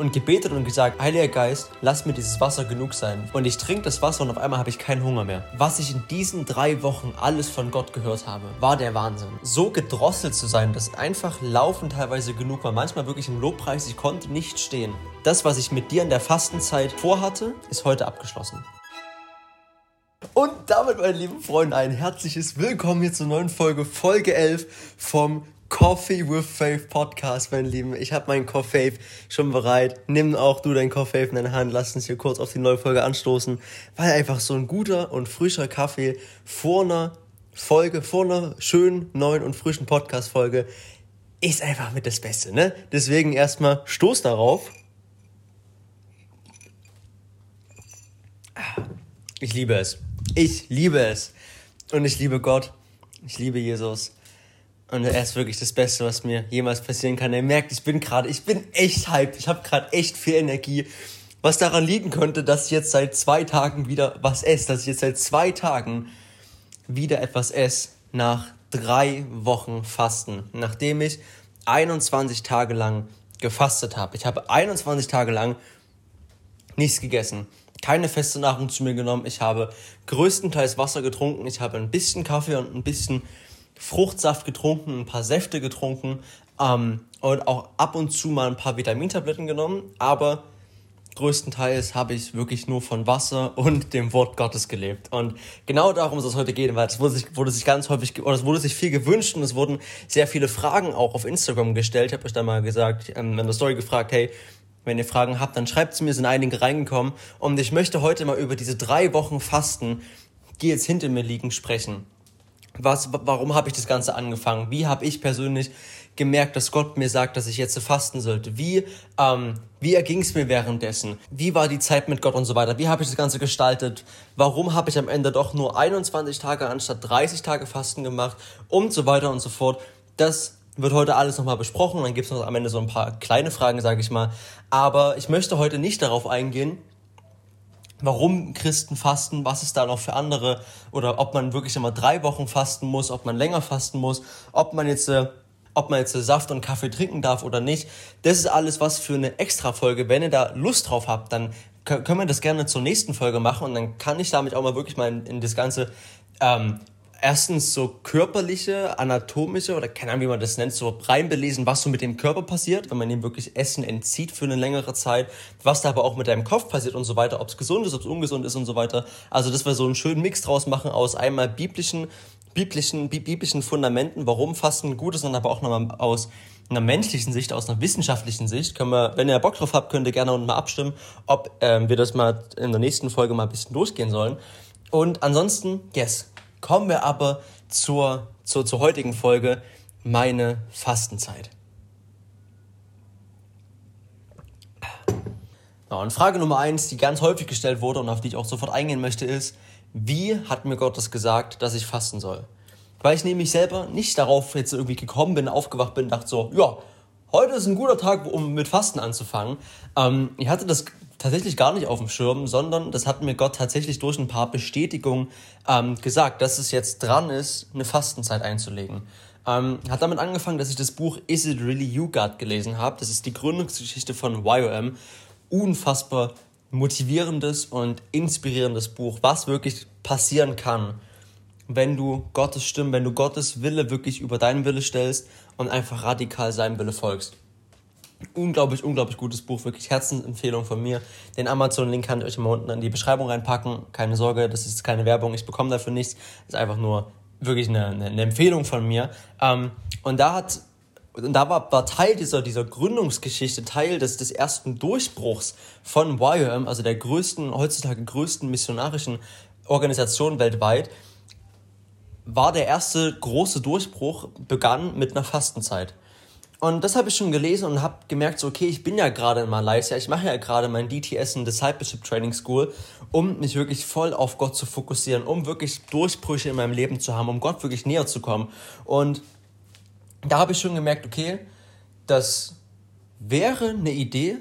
und gebetet und gesagt, Heiliger Geist, lass mir dieses Wasser genug sein. Und ich trinke das Wasser und auf einmal habe ich keinen Hunger mehr. Was ich in diesen drei Wochen alles von Gott gehört habe, war der Wahnsinn. So gedrosselt zu sein, dass einfach Laufen teilweise genug war. Manchmal wirklich im Lobpreis, ich konnte nicht stehen. Das, was ich mit dir in der Fastenzeit vorhatte, ist heute abgeschlossen. Und damit, meine lieben Freunde, ein herzliches Willkommen hier zur neuen Folge, Folge 11 vom Coffee with Faith Podcast, meine Lieben. Ich habe meinen Coffee schon bereit. Nimm auch du deinen Coffee in deine Hand. Lass uns hier kurz auf die neue Folge anstoßen, weil einfach so ein guter und frischer Kaffee vor einer Folge, vor einer schönen, neuen und frischen Podcast-Folge ist einfach mit das Beste, ne? Deswegen erstmal Stoß darauf. Ich liebe es. Ich liebe es. Und ich liebe Gott. Ich liebe Jesus. Und er ist wirklich das Beste, was mir jemals passieren kann. Er merkt, ich bin gerade, ich bin echt hyped. Ich habe gerade echt viel Energie. Was daran liegen könnte, dass ich jetzt seit zwei Tagen wieder was esse. Dass ich jetzt seit zwei Tagen wieder etwas esse. Nach drei Wochen Fasten. Nachdem ich 21 Tage lang gefastet habe. Ich habe 21 Tage lang nichts gegessen. Keine feste Nahrung zu mir genommen. Ich habe größtenteils Wasser getrunken. Ich habe ein bisschen Kaffee und ein bisschen Fruchtsaft getrunken, ein paar Säfte getrunken ähm, und auch ab und zu mal ein paar Vitamintabletten genommen, aber größtenteils habe ich wirklich nur von Wasser und dem Wort Gottes gelebt. Und genau darum soll es heute gehen, weil es wurde sich, wurde sich ganz häufig, oder es wurde sich viel gewünscht und es wurden sehr viele Fragen auch auf Instagram gestellt. Ich habe euch da mal gesagt, ähm, in der Story gefragt, hey, wenn ihr Fragen habt, dann schreibt sie mir, sind einige reingekommen. Und ich möchte heute mal über diese drei Wochen Fasten, die jetzt hinter mir liegen, sprechen was, warum habe ich das Ganze angefangen? Wie habe ich persönlich gemerkt, dass Gott mir sagt, dass ich jetzt fasten sollte? Wie, ähm, wie erging es mir währenddessen? Wie war die Zeit mit Gott und so weiter? Wie habe ich das Ganze gestaltet? Warum habe ich am Ende doch nur 21 Tage anstatt 30 Tage Fasten gemacht? Und so weiter und so fort. Das wird heute alles nochmal besprochen. Dann gibt es noch am Ende so ein paar kleine Fragen, sage ich mal. Aber ich möchte heute nicht darauf eingehen, warum Christen fasten, was es da noch für andere oder ob man wirklich immer drei Wochen fasten muss, ob man länger fasten muss, ob man jetzt äh, ob man jetzt Saft und Kaffee trinken darf oder nicht. Das ist alles was für eine Extra-Folge. Wenn ihr da Lust drauf habt, dann können wir das gerne zur nächsten Folge machen und dann kann ich damit auch mal wirklich mal in, in das ganze ähm, erstens so körperliche, anatomische oder keine Ahnung, wie man das nennt, so reinbelesen, was so mit dem Körper passiert, wenn man ihm wirklich Essen entzieht für eine längere Zeit, was da aber auch mit deinem Kopf passiert und so weiter, ob es gesund ist, ob es ungesund ist und so weiter. Also, dass wir so einen schönen Mix draus machen aus einmal biblischen, biblischen, biblischen Fundamenten, warum Fasten gut ist, und aber auch nochmal aus einer menschlichen Sicht, aus einer wissenschaftlichen Sicht, können wir, wenn ihr Bock drauf habt, könnt ihr gerne unten mal abstimmen, ob ähm, wir das mal in der nächsten Folge mal ein bisschen durchgehen sollen. Und ansonsten, yes, Kommen wir aber zur, zur, zur heutigen Folge, meine Fastenzeit. und Frage Nummer eins, die ganz häufig gestellt wurde und auf die ich auch sofort eingehen möchte, ist, wie hat mir Gott das gesagt, dass ich fasten soll? Weil ich nämlich selber nicht darauf jetzt irgendwie gekommen bin, aufgewacht bin, dachte so, ja, heute ist ein guter Tag, um mit Fasten anzufangen. Ähm, ich hatte das tatsächlich gar nicht auf dem Schirm, sondern das hat mir Gott tatsächlich durch ein paar Bestätigungen ähm, gesagt, dass es jetzt dran ist, eine Fastenzeit einzulegen. Ähm, hat damit angefangen, dass ich das Buch Is It Really You God gelesen habe. Das ist die Gründungsgeschichte von YOM. Unfassbar motivierendes und inspirierendes Buch, was wirklich passieren kann, wenn du Gottes Stimme, wenn du Gottes Wille wirklich über deinen Wille stellst und einfach radikal seinem Wille folgst. Unglaublich, unglaublich gutes Buch, wirklich Herzensempfehlung von mir. Den Amazon-Link kann ich euch mal unten in die Beschreibung reinpacken. Keine Sorge, das ist keine Werbung, ich bekomme dafür nichts. Das ist einfach nur wirklich eine, eine Empfehlung von mir. Ähm, und da hat und da war, war Teil dieser, dieser Gründungsgeschichte, Teil des, des ersten Durchbruchs von YOM, also der größten, heutzutage größten missionarischen Organisation weltweit, war der erste große Durchbruch, begann mit einer Fastenzeit. Und das habe ich schon gelesen und habe gemerkt, so, okay, ich bin ja gerade in Malaysia, ich mache ja gerade mein DTS in Discipleship Training School, um mich wirklich voll auf Gott zu fokussieren, um wirklich Durchbrüche in meinem Leben zu haben, um Gott wirklich näher zu kommen. Und da habe ich schon gemerkt, okay, das wäre eine Idee,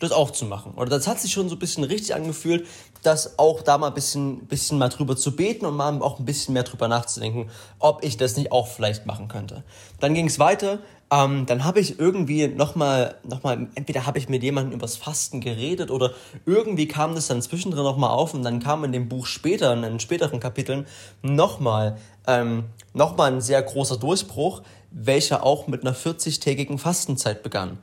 das auch zu machen. Oder das hat sich schon so ein bisschen richtig angefühlt, das auch da mal ein bisschen, bisschen mal drüber zu beten und mal auch ein bisschen mehr drüber nachzudenken, ob ich das nicht auch vielleicht machen könnte. Dann ging es weiter Ähm, dann habe ich irgendwie nochmal, noch mal, entweder habe ich mit jemandem übers Fasten geredet oder irgendwie kam das dann zwischendrin nochmal auf und dann kam in dem Buch später, in den späteren Kapiteln, nochmal ähm, noch ein sehr großer Durchbruch, welcher auch mit einer 40-tägigen Fastenzeit begann.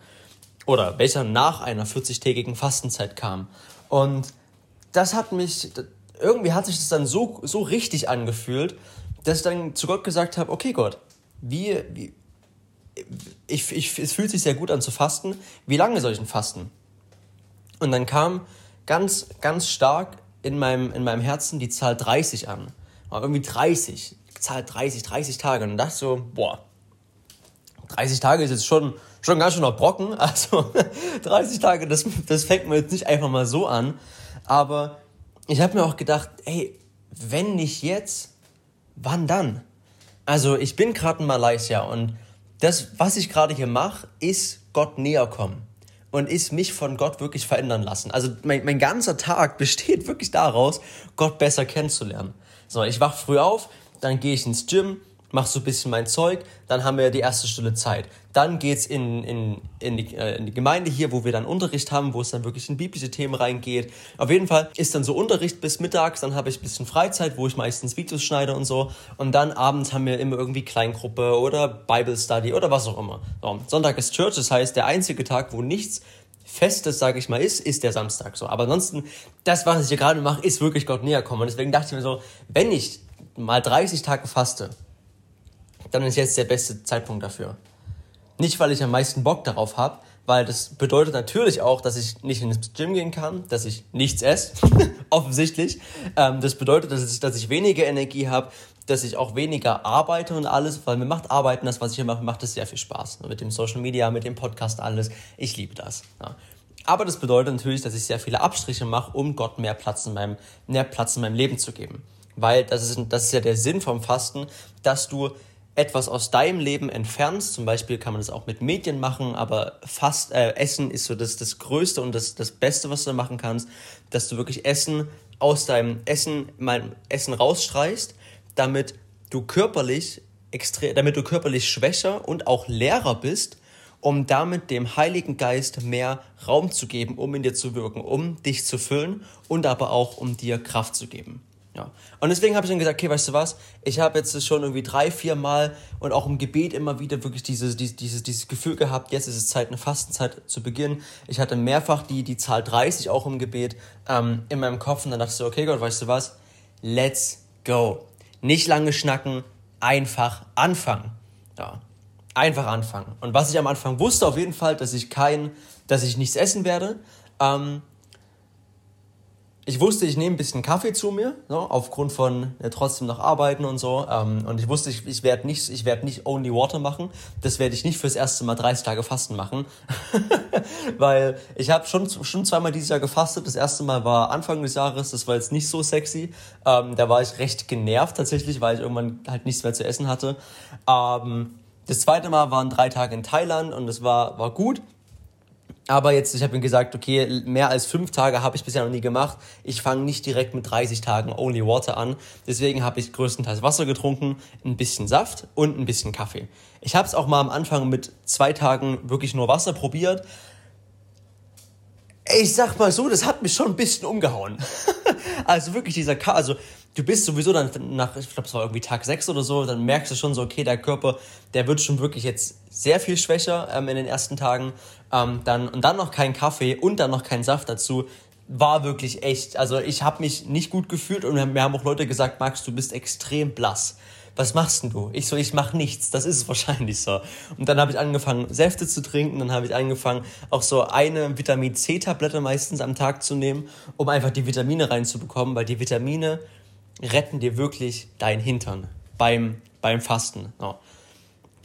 Oder welcher nach einer 40-tägigen Fastenzeit kam. Und das hat mich, irgendwie hat sich das dann so, so richtig angefühlt, dass ich dann zu Gott gesagt habe, okay Gott, wie, wie ich, ich, es fühlt sich sehr gut an zu fasten. Wie lange soll ich denn fasten? Und dann kam ganz, ganz stark in meinem, in meinem Herzen die Zahl 30 an. Aber irgendwie 30. Zahl 30, 30 Tage. Und dachte so, boah, 30 Tage ist jetzt schon, schon ganz schön noch Brocken. Also 30 Tage, das, das fängt mir jetzt nicht einfach mal so an. Aber ich habe mir auch gedacht, ey, wenn nicht jetzt, wann dann? Also ich bin gerade in Malaysia und das, was ich gerade hier mache, ist Gott näher kommen und ist mich von Gott wirklich verändern lassen. Also mein, mein ganzer Tag besteht wirklich daraus, Gott besser kennenzulernen. So, ich wach früh auf, dann gehe ich ins Gym, mach so ein bisschen mein Zeug, dann haben wir die erste Stunde Zeit. Dann geht's in, in, in, die, äh, in die Gemeinde hier, wo wir dann Unterricht haben, wo es dann wirklich in biblische Themen reingeht. Auf jeden Fall ist dann so Unterricht bis mittags, dann habe ich ein bisschen Freizeit, wo ich meistens Videos schneide und so. Und dann abends haben wir immer irgendwie Kleingruppe oder Bible Study oder was auch immer. So, Sonntag ist Church, das heißt, der einzige Tag, wo nichts Festes, sage ich mal, ist, ist der Samstag so. Aber ansonsten, das, was ich hier gerade mache, ist wirklich Gott näher kommen. Und deswegen dachte ich mir so, wenn ich mal 30 Tage faste, dann ist jetzt der beste Zeitpunkt dafür. Nicht, weil ich am meisten Bock darauf habe, weil das bedeutet natürlich auch, dass ich nicht ins Gym gehen kann, dass ich nichts esse, offensichtlich. Ähm, das bedeutet, dass ich, dass ich weniger Energie habe, dass ich auch weniger arbeite und alles, weil mir macht Arbeiten, das, was ich hier mache, macht es sehr viel Spaß. Mit dem Social Media, mit dem Podcast, alles. Ich liebe das. Ja. Aber das bedeutet natürlich, dass ich sehr viele Abstriche mache, um Gott mehr Platz in meinem, mehr Platz in meinem Leben zu geben. Weil das ist, das ist ja der Sinn vom Fasten, dass du etwas aus deinem Leben entfernst. Zum Beispiel kann man das auch mit Medien machen, aber fast äh, Essen ist so das, das Größte und das, das Beste, was du machen kannst, dass du wirklich Essen aus deinem Essen, mein Essen rausstreichst, damit du körperlich extrem, damit du körperlich schwächer und auch leerer bist, um damit dem Heiligen Geist mehr Raum zu geben, um in dir zu wirken, um dich zu füllen und aber auch um dir Kraft zu geben. Ja. Und deswegen habe ich dann gesagt, okay, weißt du was, ich habe jetzt schon irgendwie drei, vier Mal und auch im Gebet immer wieder wirklich dieses, dieses, dieses, Gefühl gehabt, jetzt ist es Zeit, eine Fastenzeit zu beginnen. Ich hatte mehrfach die, die Zahl 30 auch im Gebet ähm, in meinem Kopf und dann dachte ich so, okay Gott, weißt du was, let's go. Nicht lange schnacken, einfach anfangen. Ja. Einfach anfangen. Und was ich am Anfang wusste, auf jeden Fall, dass ich kein, dass ich nichts essen werde. Ähm, ich wusste, ich nehme ein bisschen Kaffee zu mir, so, aufgrund von ja, trotzdem noch arbeiten und so. Ähm, und ich wusste, ich, ich werde nicht, ich werd nicht Only Water machen. Das werde ich nicht fürs erste Mal 30 Tage Fasten machen. Weil ich habe schon, schon zweimal dieses Jahr gefastet. Das erste Mal war Anfang des Jahres, das war jetzt nicht so sexy. Ähm, da war ich recht genervt tatsächlich, weil ich irgendwann halt nichts mehr zu essen hatte. Ähm, das zweite Mal waren drei Tage in Thailand und es war, war gut. Aber jetzt, ich habe ihm gesagt, okay, mehr als fünf Tage habe ich bisher noch nie gemacht. Ich fange nicht direkt mit 30 Tagen Only Water an. Deswegen habe ich größtenteils Wasser getrunken, ein bisschen Saft und ein bisschen Kaffee. Ich habe es auch mal am Anfang mit zwei Tagen wirklich nur Wasser probiert. Ich sag mal so, das hat mich schon ein bisschen umgehauen. also wirklich dieser K, also du bist sowieso dann nach, ich glaube, es war irgendwie Tag 6 oder so, dann merkst du schon so, okay, der Körper, der wird schon wirklich jetzt sehr viel schwächer ähm, in den ersten Tagen. Ähm, dann, und dann noch kein Kaffee und dann noch kein Saft dazu. War wirklich echt, also ich habe mich nicht gut gefühlt und mir haben auch Leute gesagt, Max, du bist extrem blass. Was machst denn du? Ich so, ich mach nichts. Das ist es wahrscheinlich so. Und dann habe ich angefangen, Säfte zu trinken. Dann habe ich angefangen, auch so eine Vitamin C-Tablette meistens am Tag zu nehmen, um einfach die Vitamine reinzubekommen, weil die Vitamine retten dir wirklich dein Hintern beim, beim Fasten. Ja.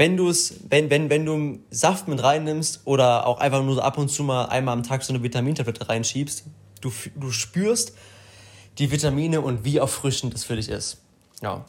Wenn, du's, wenn, wenn, wenn du Saft mit reinnimmst oder auch einfach nur ab und zu mal einmal am Tag so eine Vitamintablette reinschiebst, du, du spürst die Vitamine und wie erfrischend das für dich ist. Ja.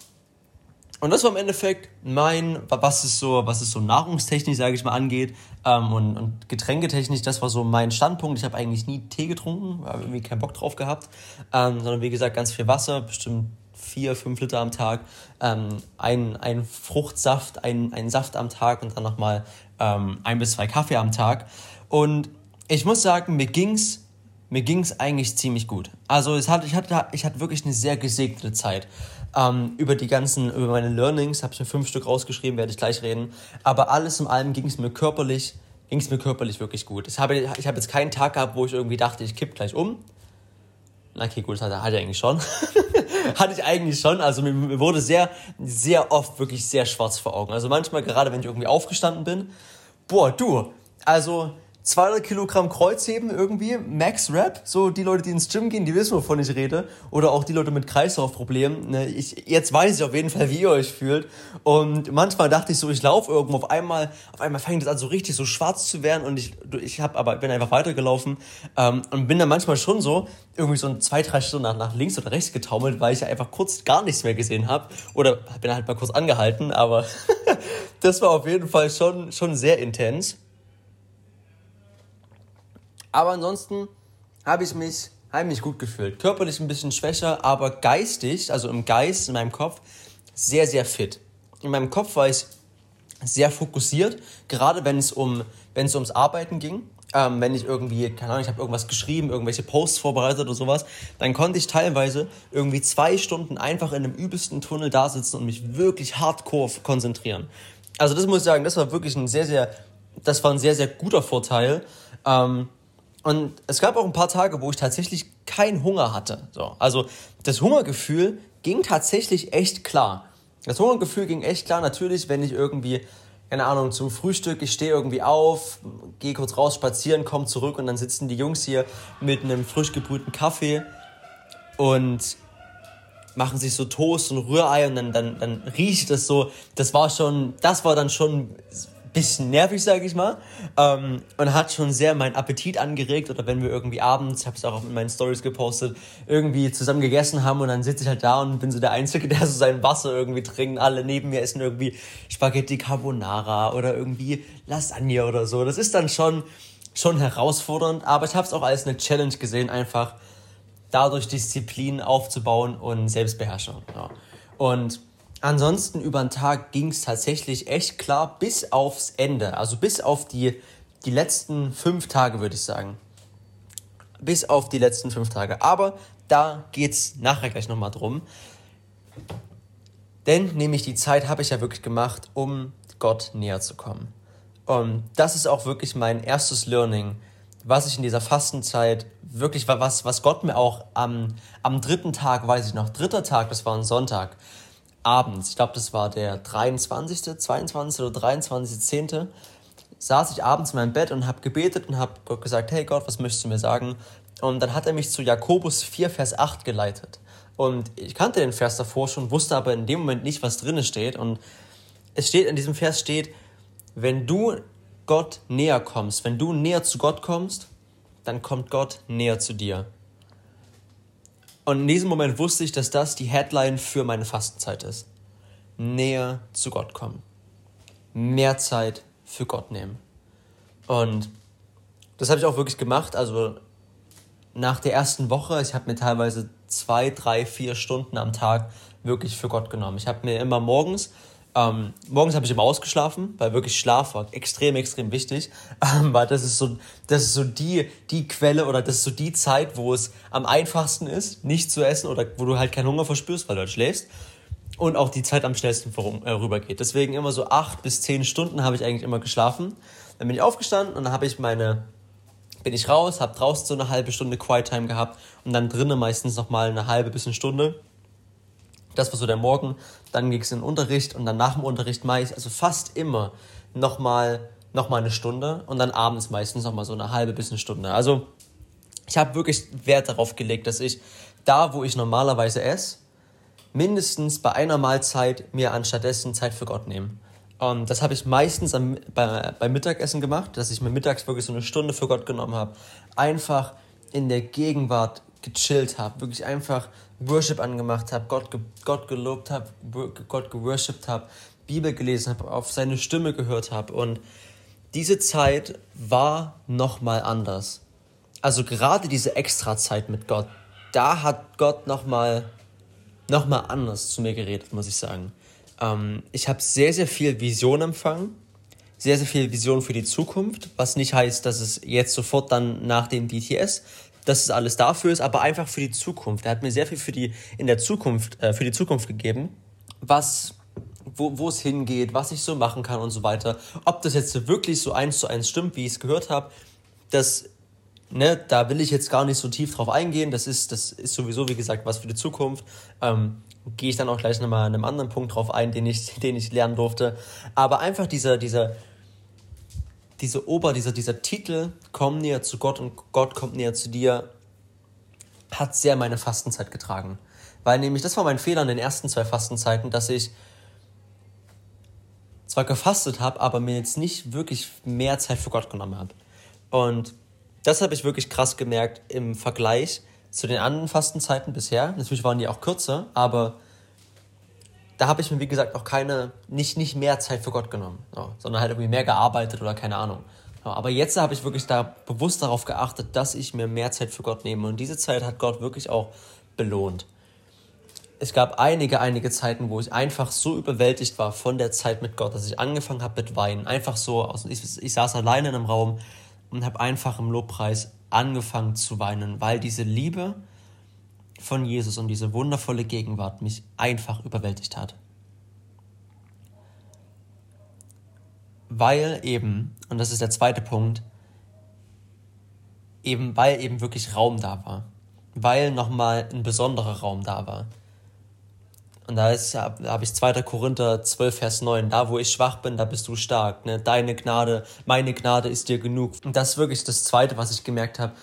Und das war im Endeffekt mein, was es so, was es so nahrungstechnisch, sage ich mal, angeht ähm, und, und getränketechnisch, das war so mein Standpunkt. Ich habe eigentlich nie Tee getrunken, habe irgendwie keinen Bock drauf gehabt, ähm, sondern wie gesagt ganz viel Wasser, bestimmt vier, fünf Liter am Tag, ähm, ein, ein Fruchtsaft, ein, ein Saft am Tag und dann nochmal ähm, ein bis zwei Kaffee am Tag. Und ich muss sagen, mir ging's mir ging's eigentlich ziemlich gut. Also es hat, ich, hatte, ich hatte wirklich eine sehr gesegnete Zeit. Ähm, über die ganzen, über meine Learnings habe ich mir fünf Stück rausgeschrieben, werde ich gleich reden. Aber alles in allem ging es mir körperlich, ging es mir körperlich wirklich gut. Ich habe, ich habe jetzt keinen Tag gehabt, wo ich irgendwie dachte, ich kipp gleich um. Okay, gut, das hatte, ich eigentlich schon. hatte ich eigentlich schon. Also mir, mir wurde sehr, sehr oft wirklich sehr schwarz vor Augen. Also manchmal, gerade wenn ich irgendwie aufgestanden bin, boah, du, also 200 Kilogramm Kreuzheben irgendwie, Max Rap, so die Leute, die ins Gym gehen, die wissen, wovon ich rede. Oder auch die Leute mit Kreislaufproblemen. Ne? Ich, jetzt weiß ich auf jeden Fall, wie ihr euch fühlt. Und manchmal dachte ich so, ich laufe irgendwo, auf einmal, auf einmal fängt es an so richtig so schwarz zu werden und ich, ich hab aber, bin einfach weitergelaufen ähm, und bin dann manchmal schon so, irgendwie so zwei, drei Stunden nach, nach links oder rechts getaumelt, weil ich einfach kurz gar nichts mehr gesehen habe. Oder bin halt mal kurz angehalten, aber das war auf jeden Fall schon, schon sehr intens. Aber ansonsten habe ich mich, habe mich gut gefühlt. Körperlich ein bisschen schwächer, aber geistig, also im Geist, in meinem Kopf, sehr, sehr fit. In meinem Kopf war ich sehr fokussiert, gerade wenn es um, wenn es ums Arbeiten ging. Ähm, wenn ich irgendwie, keine Ahnung, ich habe irgendwas geschrieben, irgendwelche Posts vorbereitet oder sowas, dann konnte ich teilweise irgendwie zwei Stunden einfach in einem übelsten Tunnel da sitzen und mich wirklich hardcore konzentrieren. Also das muss ich sagen, das war wirklich ein sehr, sehr, das war ein sehr, sehr guter Vorteil. Ähm, und es gab auch ein paar Tage, wo ich tatsächlich keinen Hunger hatte. So, also das Hungergefühl ging tatsächlich echt klar. Das Hungergefühl ging echt klar. Natürlich, wenn ich irgendwie, keine Ahnung, zum Frühstück, ich stehe irgendwie auf, gehe kurz raus spazieren, komme zurück und dann sitzen die Jungs hier mit einem frisch gebrühten Kaffee und machen sich so Toast und Rührei und dann, dann, dann riecht das so. Das war schon, das war dann schon bisschen nervig, sage ich mal. Ähm, und hat schon sehr meinen Appetit angeregt. Oder wenn wir irgendwie abends, ich habe es auch in meinen Stories gepostet, irgendwie zusammen gegessen haben und dann sitze ich halt da und bin so der Einzige, der so sein Wasser irgendwie trinkt. Alle neben mir essen irgendwie Spaghetti Carbonara oder irgendwie Lasagne oder so. Das ist dann schon, schon herausfordernd, aber ich habe es auch als eine Challenge gesehen, einfach dadurch Disziplin aufzubauen und Selbstbeherrschung. Ja. Und Ansonsten über den Tag ging es tatsächlich echt klar bis aufs Ende. Also bis auf die, die letzten fünf Tage, würde ich sagen. Bis auf die letzten fünf Tage. Aber da geht es nachher gleich nochmal drum. Denn nämlich die Zeit habe ich ja wirklich gemacht, um Gott näher zu kommen. Und das ist auch wirklich mein erstes Learning, was ich in dieser Fastenzeit wirklich was, was Gott mir auch am, am dritten Tag, weiß ich noch, dritter Tag, das war ein Sonntag, abends, ich glaube, das war der 23., 22. oder 23.10., saß ich abends in meinem Bett und habe gebetet und habe Gott gesagt, hey Gott, was möchtest du mir sagen? Und dann hat er mich zu Jakobus 4, Vers 8 geleitet. Und ich kannte den Vers davor schon, wusste aber in dem Moment nicht, was drin steht. Und es steht, in diesem Vers steht, wenn du Gott näher kommst, wenn du näher zu Gott kommst, dann kommt Gott näher zu dir. Und in diesem Moment wusste ich, dass das die Headline für meine Fastenzeit ist. Näher zu Gott kommen. Mehr Zeit für Gott nehmen. Und das habe ich auch wirklich gemacht. Also nach der ersten Woche, ich habe mir teilweise zwei, drei, vier Stunden am Tag wirklich für Gott genommen. Ich habe mir immer morgens ähm, morgens habe ich immer ausgeschlafen, weil wirklich Schlaf war extrem, extrem wichtig. Ähm, weil das ist so, das ist so die, die Quelle oder das ist so die Zeit, wo es am einfachsten ist, nicht zu essen oder wo du halt keinen Hunger verspürst, weil du halt schläfst. Und auch die Zeit am schnellsten vorübergeht. Äh, Deswegen immer so acht bis zehn Stunden habe ich eigentlich immer geschlafen. Dann bin ich aufgestanden und dann habe ich meine, bin ich raus, habe draußen so eine halbe Stunde Quiet Time gehabt und dann drinnen meistens nochmal eine halbe bis eine Stunde das war so der Morgen. Dann ging es in den Unterricht und dann nach dem Unterricht meist, also fast immer nochmal noch mal eine Stunde und dann abends meistens nochmal so eine halbe bis eine Stunde. Also ich habe wirklich Wert darauf gelegt, dass ich da, wo ich normalerweise esse, mindestens bei einer Mahlzeit mir anstattdessen Zeit für Gott nehme. Und das habe ich meistens am, bei, beim Mittagessen gemacht, dass ich mir mittags wirklich so eine Stunde für Gott genommen habe. Einfach in der Gegenwart gechillt habe, wirklich einfach Worship angemacht habe, Gott, Gott gelobt habe, Gott geworshipped habe, Bibel gelesen habe, auf seine Stimme gehört habe. Und diese Zeit war nochmal anders. Also gerade diese Extrazeit mit Gott, da hat Gott nochmal nochmal anders zu mir geredet, muss ich sagen. Ähm, ich habe sehr, sehr viel Vision empfangen, sehr, sehr viel Vision für die Zukunft, was nicht heißt, dass es jetzt sofort dann nach dem DTS, dass es alles dafür ist, aber einfach für die Zukunft. Er hat mir sehr viel für die, in der Zukunft, äh, für die Zukunft gegeben, was, wo, es hingeht, was ich so machen kann und so weiter. Ob das jetzt wirklich so eins zu eins stimmt, wie ich es gehört habe, das ne, da will ich jetzt gar nicht so tief drauf eingehen. Das ist, das ist sowieso, wie gesagt, was für die Zukunft. Ähm, Gehe ich dann auch gleich nochmal an einem anderen Punkt drauf ein, den ich, den ich lernen durfte. Aber einfach dieser, dieser, diese Ober, dieser, dieser Titel, komm näher zu Gott und Gott kommt näher zu dir, hat sehr meine Fastenzeit getragen. Weil nämlich, das war mein Fehler in den ersten zwei Fastenzeiten, dass ich zwar gefastet habe, aber mir jetzt nicht wirklich mehr Zeit für Gott genommen habe. Und das habe ich wirklich krass gemerkt im Vergleich zu den anderen Fastenzeiten bisher. Natürlich waren die auch kürzer, aber da habe ich mir, wie gesagt, auch keine, nicht, nicht mehr Zeit für Gott genommen, so, sondern halt irgendwie mehr gearbeitet oder keine Ahnung. So, aber jetzt habe ich wirklich da bewusst darauf geachtet, dass ich mir mehr Zeit für Gott nehme. Und diese Zeit hat Gott wirklich auch belohnt. Es gab einige, einige Zeiten, wo ich einfach so überwältigt war von der Zeit mit Gott, dass ich angefangen habe mit Weinen. Einfach so, aus, ich, ich saß alleine in einem Raum, und habe einfach im Lobpreis angefangen zu weinen, weil diese Liebe von Jesus und diese wundervolle Gegenwart mich einfach überwältigt hat. Weil eben, und das ist der zweite Punkt, eben weil eben wirklich Raum da war. Weil nochmal ein besonderer Raum da war. Und da, da habe ich 2. Korinther 12, Vers 9. Da, wo ich schwach bin, da bist du stark. Ne? Deine Gnade, meine Gnade ist dir genug. Und das ist wirklich das Zweite, was ich gemerkt habe.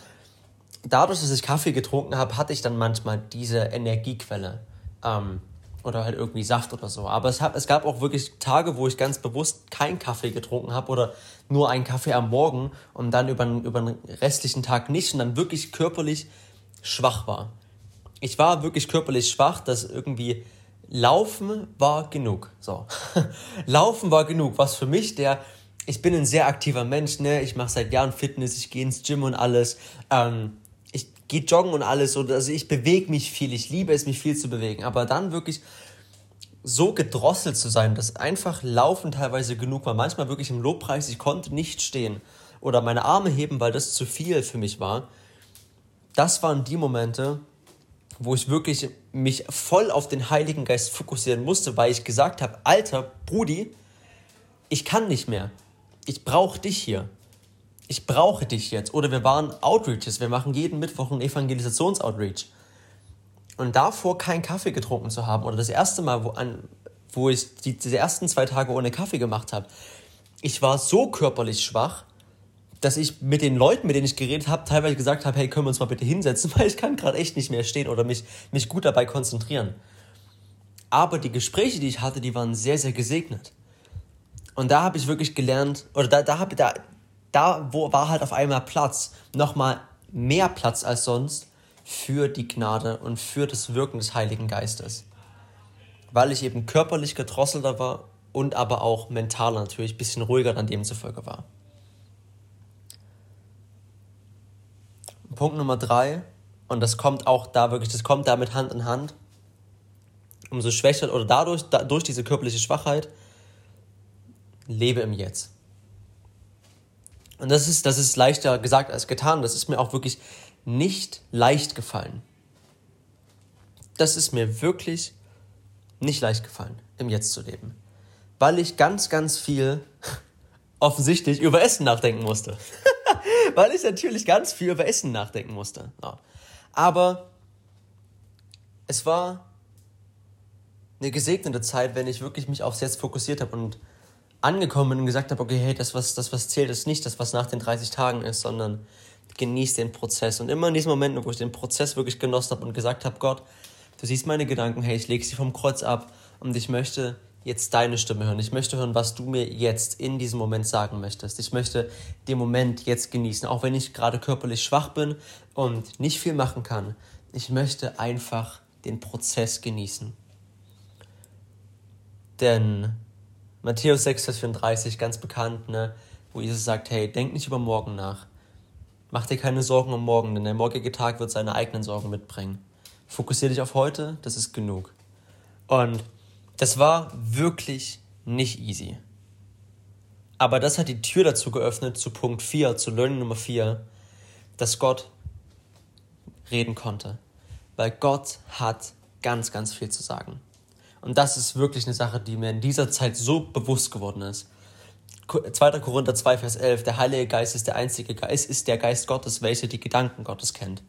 Dadurch, dass ich Kaffee getrunken habe, hatte ich dann manchmal diese Energiequelle. Ähm, oder halt irgendwie Saft oder so. Aber es, hab, es gab auch wirklich Tage, wo ich ganz bewusst keinen Kaffee getrunken habe oder nur einen Kaffee am Morgen und dann über, über den restlichen Tag nicht und dann wirklich körperlich schwach war. Ich war wirklich körperlich schwach, dass irgendwie Laufen war genug. So. Laufen war genug. Was für mich der, ich bin ein sehr aktiver Mensch, ne? Ich mache seit Jahren Fitness, ich gehe ins Gym und alles. Ähm, gehe joggen und alles. Und also ich bewege mich viel. Ich liebe es, mich viel zu bewegen. Aber dann wirklich so gedrosselt zu sein, dass einfach Laufen teilweise genug war. Manchmal wirklich im Lobpreis, ich konnte nicht stehen oder meine Arme heben, weil das zu viel für mich war. Das waren die Momente, wo ich wirklich mich voll auf den Heiligen Geist fokussieren musste, weil ich gesagt habe, alter Brudi, ich kann nicht mehr. Ich brauche dich hier. Ich brauche dich jetzt. Oder wir waren Outreaches. Wir machen jeden Mittwoch einen Evangelisations-Outreach. Und davor keinen Kaffee getrunken zu haben, oder das erste Mal, wo, an, wo ich die, diese ersten zwei Tage ohne Kaffee gemacht habe, ich war so körperlich schwach, dass ich mit den Leuten, mit denen ich geredet habe, teilweise gesagt habe, hey, können wir uns mal bitte hinsetzen, weil ich kann gerade echt nicht mehr stehen oder mich, mich gut dabei konzentrieren. Aber die Gespräche, die ich hatte, die waren sehr, sehr gesegnet. Und da habe ich wirklich gelernt, oder da, da, hab, da, da wo war halt auf einmal Platz, nochmal mehr Platz als sonst für die Gnade und für das Wirken des Heiligen Geistes. Weil ich eben körperlich gedrosselter war und aber auch mental natürlich ein bisschen ruhiger dann demzufolge war. Punkt Nummer drei, und das kommt auch da wirklich, das kommt damit Hand in Hand, umso schwächer oder dadurch, da, durch diese körperliche Schwachheit, lebe im Jetzt. Und das ist, das ist leichter gesagt als getan. Das ist mir auch wirklich nicht leicht gefallen. Das ist mir wirklich nicht leicht gefallen, im Jetzt zu leben. Weil ich ganz, ganz viel offensichtlich über Essen nachdenken musste. weil ich natürlich ganz viel über Essen nachdenken musste. Ja. Aber es war eine gesegnete Zeit, wenn ich wirklich mich aufs Jetzt fokussiert habe und angekommen bin und gesagt habe, okay, hey, das was, das, was zählt, ist nicht das, was nach den 30 Tagen ist, sondern genieß den Prozess. Und immer in diesen Momenten, wo ich den Prozess wirklich genossen habe und gesagt habe, Gott, du siehst meine Gedanken, hey, ich lege sie vom Kreuz ab und ich möchte jetzt deine Stimme hören. Ich möchte hören, was du mir jetzt in diesem Moment sagen möchtest. Ich möchte den Moment jetzt genießen, auch wenn ich gerade körperlich schwach bin und nicht viel machen kann. Ich möchte einfach den Prozess genießen. Denn Matthäus 6, Vers 34, ganz bekannt, ne, wo Jesus sagt, hey, denk nicht über morgen nach. Mach dir keine Sorgen um morgen, denn der morgige Tag wird seine eigenen Sorgen mitbringen. Fokussiere dich auf heute, das ist genug. Und das war wirklich nicht easy. Aber das hat die Tür dazu geöffnet, zu Punkt 4, zu Learning Nummer 4, dass Gott reden konnte. Weil Gott hat ganz, ganz viel zu sagen. Und das ist wirklich eine Sache, die mir in dieser Zeit so bewusst geworden ist. 2. Korinther 2, Vers 11, der Heilige Geist ist der einzige Geist, ist der Geist Gottes, welcher die Gedanken Gottes kennt.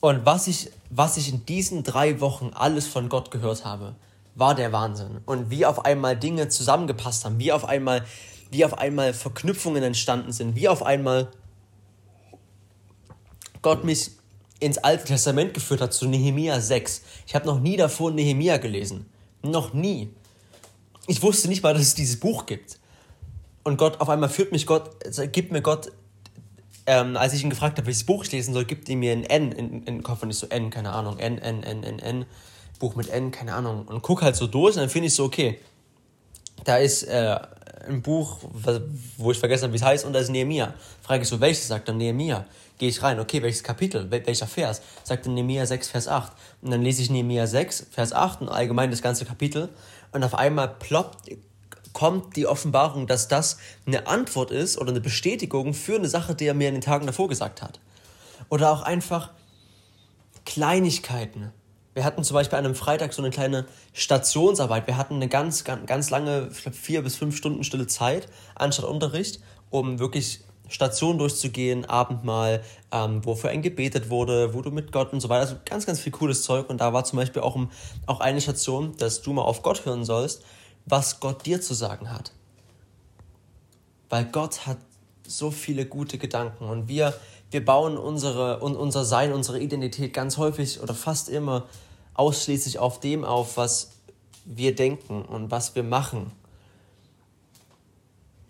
Und was ich, was ich in diesen drei Wochen alles von Gott gehört habe, war der Wahnsinn. Und wie auf einmal Dinge zusammengepasst haben, wie auf einmal, wie auf einmal Verknüpfungen entstanden sind, wie auf einmal Gott mich ins Alte Testament geführt hat, zu Nehemia 6. Ich habe noch nie davor Nehemia gelesen. Noch nie. Ich wusste nicht mal, dass es dieses Buch gibt. Und Gott, auf einmal führt mich Gott, gibt mir Gott, ähm, als ich ihn gefragt habe, welches Buch ich lesen soll, gibt er mir ein N in, in den Kopf und ich so N, keine Ahnung, N, N, N, N, N, Buch mit N, keine Ahnung. Und guck halt so durch und dann finde ich so, okay, da ist äh, ein Buch, wo ich vergessen habe, wie es heißt, und da ist Nehemia. Frage ich so, welches? Sagt dann Nehemia. Gehe ich rein, okay, welches Kapitel, welcher Vers? Sagt dann Nehemia 6, Vers 8. Und dann lese ich Nehemia 6, Vers 8 und allgemein das ganze Kapitel. Und auf einmal ploppt, kommt die Offenbarung, dass das eine Antwort ist oder eine Bestätigung für eine Sache, die er mir in den Tagen davor gesagt hat. Oder auch einfach Kleinigkeiten wir hatten zum Beispiel an einem Freitag so eine kleine Stationsarbeit. Wir hatten eine ganz, ganz, ganz lange, ich glaube, vier bis fünf Stunden stille Zeit anstatt Unterricht, um wirklich Stationen durchzugehen, Abendmahl, ähm, wofür ein gebetet wurde, wo du mit Gott und so weiter. Also ganz, ganz viel cooles Zeug. Und da war zum Beispiel auch, auch eine Station, dass du mal auf Gott hören sollst, was Gott dir zu sagen hat. Weil Gott hat so viele gute Gedanken und wir, wir bauen unsere, unser Sein, unsere Identität ganz häufig oder fast immer ausschließlich auf dem auf, was wir denken und was wir machen.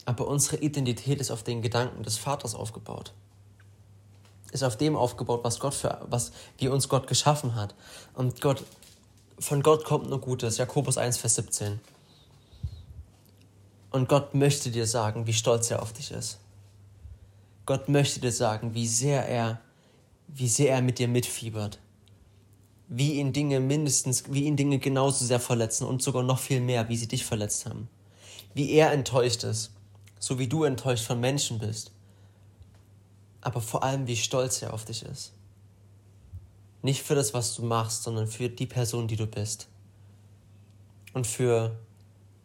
Aber unsere Identität ist auf den Gedanken des Vaters aufgebaut. Ist auf dem aufgebaut, was Gott für, was, wie uns Gott geschaffen hat. Und Gott, von Gott kommt nur Gutes. Jakobus 1, Vers 17. Und Gott möchte dir sagen, wie stolz er auf dich ist. Gott möchte dir sagen, wie sehr er, wie sehr er mit dir mitfiebert wie ihn Dinge mindestens, wie ihn Dinge genauso sehr verletzen und sogar noch viel mehr, wie sie dich verletzt haben. Wie er enttäuscht ist, so wie du enttäuscht von Menschen bist. Aber vor allem, wie stolz er auf dich ist. Nicht für das, was du machst, sondern für die Person, die du bist. Und für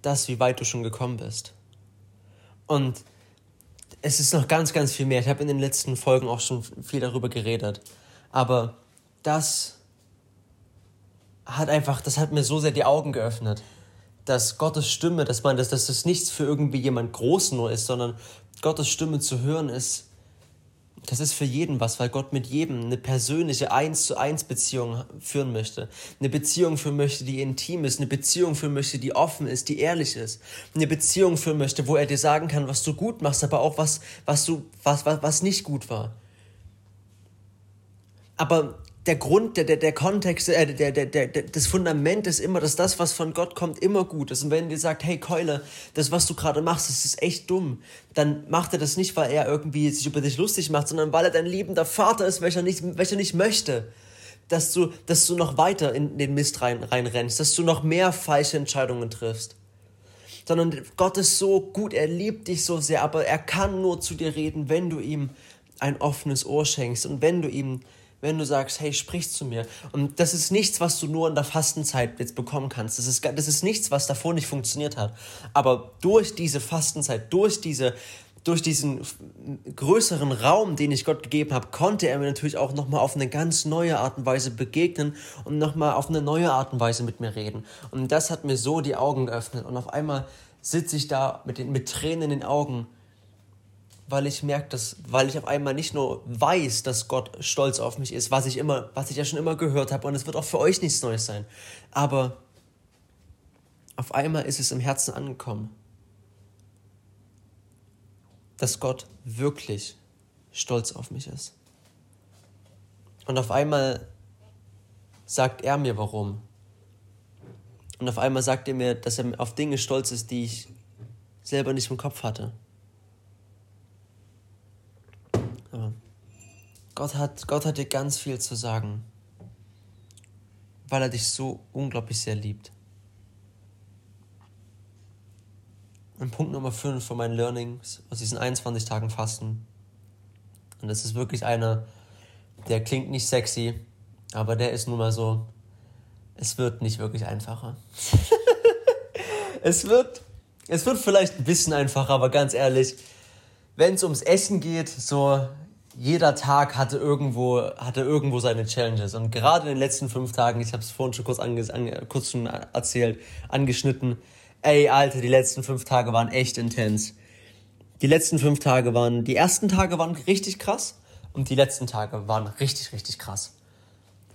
das, wie weit du schon gekommen bist. Und es ist noch ganz, ganz viel mehr. Ich habe in den letzten Folgen auch schon viel darüber geredet. Aber das hat einfach, das hat mir so sehr die Augen geöffnet, dass Gottes Stimme, dass man, dass, dass das nichts für irgendwie jemand Großen nur ist, sondern Gottes Stimme zu hören ist, das ist für jeden was, weil Gott mit jedem eine persönliche Eins zu eins Beziehung führen möchte. Eine Beziehung führen möchte, die intim ist, eine Beziehung führen möchte, die offen ist, die ehrlich ist. Eine Beziehung führen möchte, wo er dir sagen kann, was du gut machst, aber auch was, was du, was, was, was nicht gut war. Aber der Grund, der, der, der Kontext, äh, der, der, der, das Fundament ist immer, dass das, was von Gott kommt, immer gut ist. Und wenn dir sagt, hey Keule, das, was du gerade machst, das ist echt dumm, dann macht er das nicht, weil er irgendwie sich über dich lustig macht, sondern weil er dein liebender Vater ist, welcher nicht, welcher nicht möchte, dass du, dass du noch weiter in den Mist rein, reinrennst, dass du noch mehr falsche Entscheidungen triffst. Sondern Gott ist so gut, er liebt dich so sehr, aber er kann nur zu dir reden, wenn du ihm ein offenes Ohr schenkst und wenn du ihm wenn du sagst, hey, sprich zu mir. Und das ist nichts, was du nur in der Fastenzeit jetzt bekommen kannst. Das ist, das ist nichts, was davor nicht funktioniert hat. Aber durch diese Fastenzeit, durch diese durch diesen größeren Raum, den ich Gott gegeben habe, konnte er mir natürlich auch nochmal auf eine ganz neue Art und Weise begegnen und nochmal auf eine neue Art und Weise mit mir reden. Und das hat mir so die Augen geöffnet. Und auf einmal sitze ich da mit, den, mit Tränen in den Augen weil ich merke, dass, weil ich auf einmal nicht nur weiß, dass Gott stolz auf mich ist, was ich immer, was ich ja schon immer gehört habe, und es wird auch für euch nichts Neues sein. Aber auf einmal ist es im Herzen angekommen, dass Gott wirklich stolz auf mich ist. Und auf einmal sagt er mir warum. Und auf einmal sagt er mir, dass er auf Dinge stolz ist, die ich selber nicht im Kopf hatte. Gott hat, Gott hat dir ganz viel zu sagen. weil er dich so unglaublich sehr liebt. Und Punkt Nummer 5 von meinen Learnings aus diesen 21 Tagen Fasten. Und das ist wirklich einer, der klingt nicht sexy, aber der ist nun mal so, es wird nicht wirklich einfacher. es wird, es wird vielleicht ein bisschen einfacher, aber ganz ehrlich, wenn es ums Essen geht, so jeder Tag hatte irgendwo, hatte irgendwo seine Challenges. Und gerade in den letzten fünf Tagen, ich habe es vorhin schon kurz, ange, an, kurz schon erzählt, angeschnitten, ey, Alter, die letzten fünf Tage waren echt intens. Die letzten fünf Tage waren, die ersten Tage waren richtig krass und die letzten Tage waren richtig, richtig krass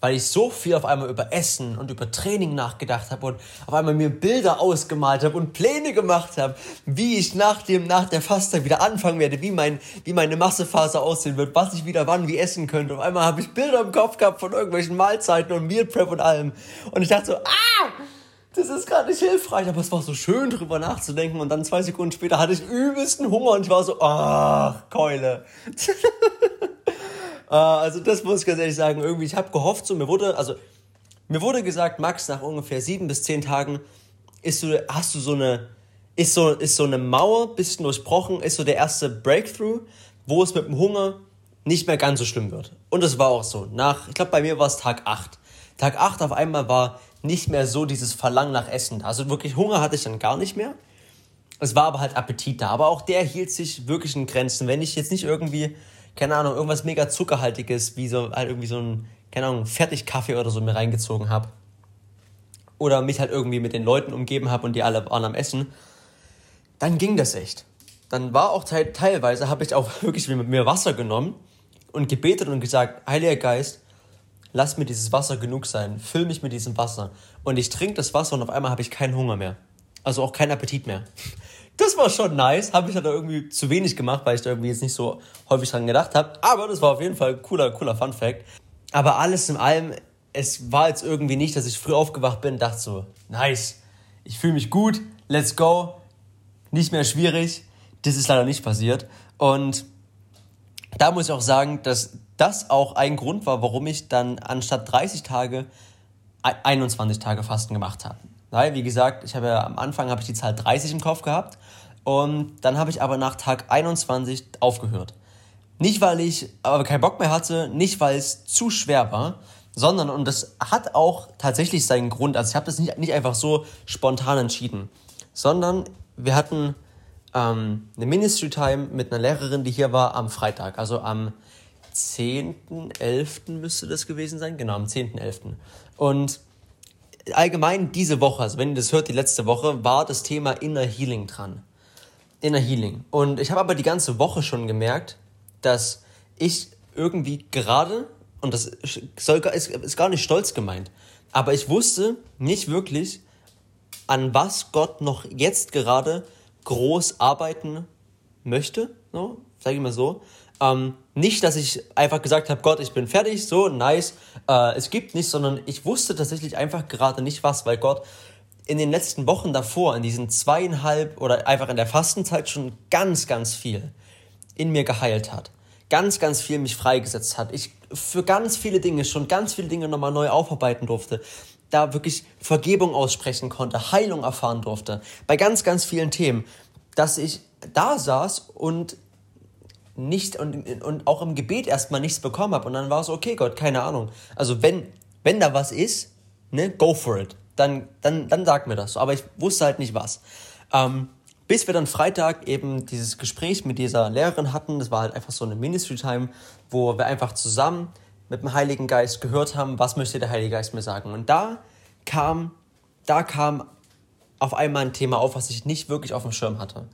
weil ich so viel auf einmal über Essen und über Training nachgedacht habe und auf einmal mir Bilder ausgemalt habe und Pläne gemacht habe, wie ich nach dem nach der Fastzeit wieder anfangen werde, wie mein wie meine Massephase aussehen wird, was ich wieder wann wie essen könnte. Auf einmal habe ich Bilder im Kopf gehabt von irgendwelchen Mahlzeiten und Meal Prep und allem und ich dachte so, ah, das ist gar nicht hilfreich, aber es war so schön drüber nachzudenken und dann zwei Sekunden später hatte ich übelsten Hunger und ich war so, ach, Keule. Äh, also das muss ich ganz ehrlich sagen, irgendwie, ich habe gehofft, so mir wurde, also mir wurde gesagt, Max, nach ungefähr sieben bis zehn Tagen ist so, hast du so eine, ist so, ist so eine Mauer bisschen durchbrochen, ist so der erste Breakthrough, wo es mit dem Hunger nicht mehr ganz so schlimm wird. Und das war auch so. Nach, ich glaube, bei mir war es Tag 8. Tag 8 auf einmal war nicht mehr so dieses Verlangen nach Essen. Also wirklich Hunger hatte ich dann gar nicht mehr. Es war aber halt Appetit da. Aber auch der hielt sich wirklich in Grenzen. Wenn ich jetzt nicht irgendwie keine Ahnung, irgendwas mega zuckerhaltiges, wie so halt irgendwie so ein, keine Ahnung, Fertigkaffee oder so mir reingezogen habe. Oder mich halt irgendwie mit den Leuten umgeben habe und die alle waren am Essen, dann ging das echt. Dann war auch te teilweise, habe ich auch wirklich mit mir Wasser genommen und gebetet und gesagt, Heiliger Geist, lass mir dieses Wasser genug sein, füll mich mit diesem Wasser. Und ich trinke das Wasser und auf einmal habe ich keinen Hunger mehr. Also auch keinen Appetit mehr. Das war schon nice. Habe ich halt irgendwie zu wenig gemacht, weil ich da irgendwie jetzt nicht so häufig dran gedacht habe. Aber das war auf jeden Fall ein cooler, cooler Fun Fact. Aber alles in allem, es war jetzt irgendwie nicht, dass ich früh aufgewacht bin und dachte so, nice, ich fühle mich gut, let's go, nicht mehr schwierig. Das ist leider nicht passiert. Und da muss ich auch sagen, dass das auch ein Grund war, warum ich dann anstatt 30 Tage 21 Tage Fasten gemacht habe. Weil, wie gesagt, ich habe ja am Anfang habe ich die Zahl 30 im Kopf gehabt und dann habe ich aber nach Tag 21 aufgehört. Nicht, weil ich aber keinen Bock mehr hatte, nicht, weil es zu schwer war, sondern, und das hat auch tatsächlich seinen Grund, also ich habe das nicht, nicht einfach so spontan entschieden, sondern wir hatten ähm, eine Ministry Time mit einer Lehrerin, die hier war am Freitag, also am 10.11. müsste das gewesen sein, genau, am 10.11. Und allgemein diese Woche, also wenn ihr das hört, die letzte Woche, war das Thema Inner Healing dran. Inner Healing. Und ich habe aber die ganze Woche schon gemerkt, dass ich irgendwie gerade, und das soll, ist, ist gar nicht stolz gemeint, aber ich wusste nicht wirklich, an was Gott noch jetzt gerade groß arbeiten möchte, so, sage ich mal so. Ähm, nicht, dass ich einfach gesagt habe, Gott, ich bin fertig, so nice, äh, es gibt nichts, sondern ich wusste tatsächlich einfach gerade nicht was, weil Gott in den letzten Wochen davor, in diesen zweieinhalb oder einfach in der Fastenzeit schon ganz, ganz viel in mir geheilt hat. Ganz, ganz viel mich freigesetzt hat. Ich für ganz viele Dinge, schon ganz viele Dinge nochmal neu aufarbeiten durfte. Da wirklich Vergebung aussprechen konnte, Heilung erfahren durfte. Bei ganz, ganz vielen Themen. Dass ich da saß und nicht und, und auch im Gebet erstmal nichts bekommen habe. Und dann war es okay, Gott, keine Ahnung. Also wenn, wenn da was ist, ne, go for it. Dann, dann, dann sag mir das. Aber ich wusste halt nicht was. Ähm, bis wir dann Freitag eben dieses Gespräch mit dieser Lehrerin hatten. Das war halt einfach so eine Ministry-Time, wo wir einfach zusammen mit dem Heiligen Geist gehört haben, was möchte der Heilige Geist mir sagen. Und da kam, da kam auf einmal ein Thema auf, was ich nicht wirklich auf dem Schirm hatte. Und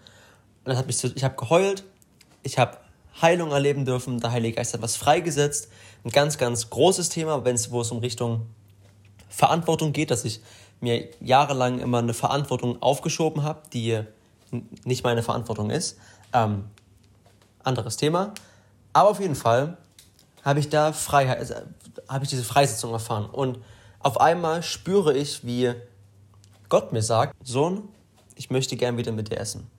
dann hat mich ich habe geheult, ich habe Heilung erleben dürfen. Der Heilige Geist hat was freigesetzt. Ein ganz, ganz großes Thema, wenn es, wo es um Richtung Verantwortung geht, dass ich mir jahrelang immer eine Verantwortung aufgeschoben habe, die nicht meine Verantwortung ist. Ähm, anderes Thema. Aber auf jeden Fall habe ich da Freiheit, also, habe ich diese Freisetzung erfahren. Und auf einmal spüre ich, wie Gott mir sagt, Sohn, ich möchte gern wieder mit dir essen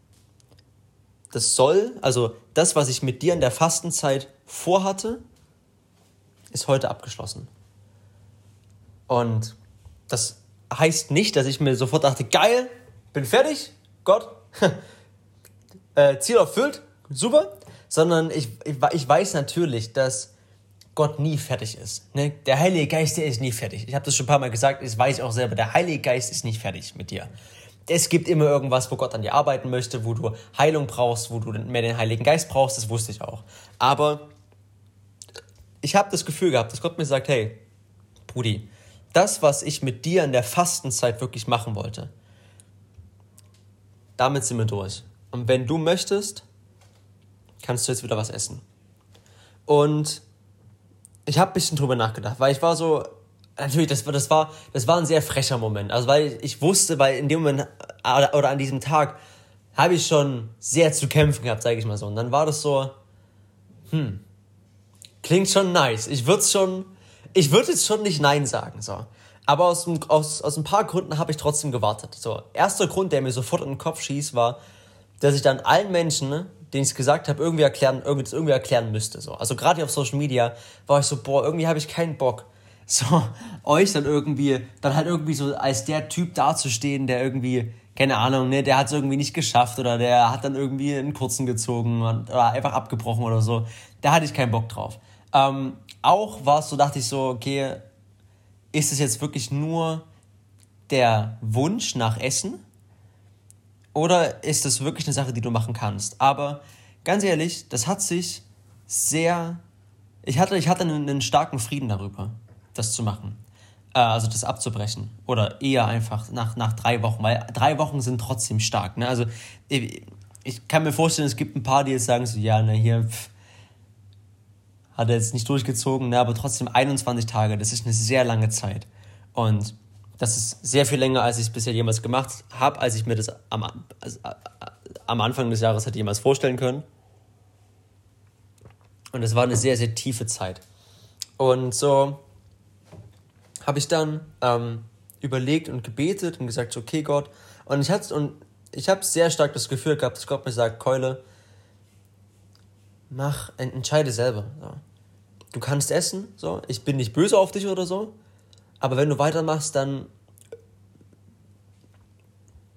das soll, also das, was ich mit dir in der Fastenzeit vorhatte, ist heute abgeschlossen. Und das heißt nicht, dass ich mir sofort dachte, geil, bin fertig, Gott, äh, Ziel erfüllt, super, sondern ich, ich, ich weiß natürlich, dass Gott nie fertig ist. Ne? Der Heilige Geist, der ist nie fertig. Ich habe das schon ein paar Mal gesagt, das weiß ich auch selber. Der Heilige Geist ist nicht fertig mit dir. Es gibt immer irgendwas, wo Gott an dir arbeiten möchte, wo du Heilung brauchst, wo du mehr den Heiligen Geist brauchst, das wusste ich auch. Aber ich habe das Gefühl gehabt, dass Gott mir sagt, hey, Brudi, das, was ich mit dir in der Fastenzeit wirklich machen wollte, damit sind wir durch. Und wenn du möchtest, kannst du jetzt wieder was essen. Und ich habe ein bisschen drüber nachgedacht, weil ich war so, natürlich, das war, das war, das war ein sehr frecher Moment. Also weil ich wusste, weil in dem Moment oder an diesem Tag habe ich schon sehr zu kämpfen gehabt, sage ich mal so. Und dann war das so, hm, klingt schon nice. Ich würde schon, ich würde jetzt schon nicht nein sagen, so. Aber aus, aus, aus ein paar Gründen habe ich trotzdem gewartet. So, erster Grund, der mir sofort in den Kopf schießt, war, dass ich dann allen Menschen, ne, denen ich es gesagt habe, irgendwie erklären, irgendwie, irgendwie erklären müsste. So. Also gerade auf Social Media war ich so, boah, irgendwie habe ich keinen Bock, so euch dann irgendwie, dann halt irgendwie so als der Typ dazustehen, der irgendwie, keine Ahnung, ne, der hat es irgendwie nicht geschafft oder der hat dann irgendwie einen kurzen gezogen oder einfach abgebrochen oder so. Da hatte ich keinen Bock drauf. Ähm, auch war es so, dachte ich so, okay, ist es jetzt wirklich nur der Wunsch nach Essen? Oder ist das wirklich eine Sache, die du machen kannst? Aber ganz ehrlich, das hat sich sehr. Ich hatte, ich hatte einen, einen starken Frieden darüber, das zu machen. Äh, also das abzubrechen. Oder eher einfach nach, nach drei Wochen, weil drei Wochen sind trotzdem stark. Ne? Also ich, ich kann mir vorstellen, es gibt ein paar, die jetzt sagen so, ja, ne, hier pff, hat er jetzt nicht durchgezogen, ne, aber trotzdem 21 Tage, das ist eine sehr lange Zeit. Und das ist sehr viel länger, als ich es bisher jemals gemacht habe, als ich mir das am, also, am Anfang des Jahres hätte jemals vorstellen können. Und es war eine sehr, sehr tiefe Zeit. Und so habe ich dann ähm, überlegt und gebetet und gesagt, okay Gott. Und ich hatte und ich habe sehr stark das Gefühl gehabt, dass Gott mir sagt, Keule, mach, entscheide selber. So. Du kannst essen, so. Ich bin nicht böse auf dich oder so. Aber wenn du weitermachst, dann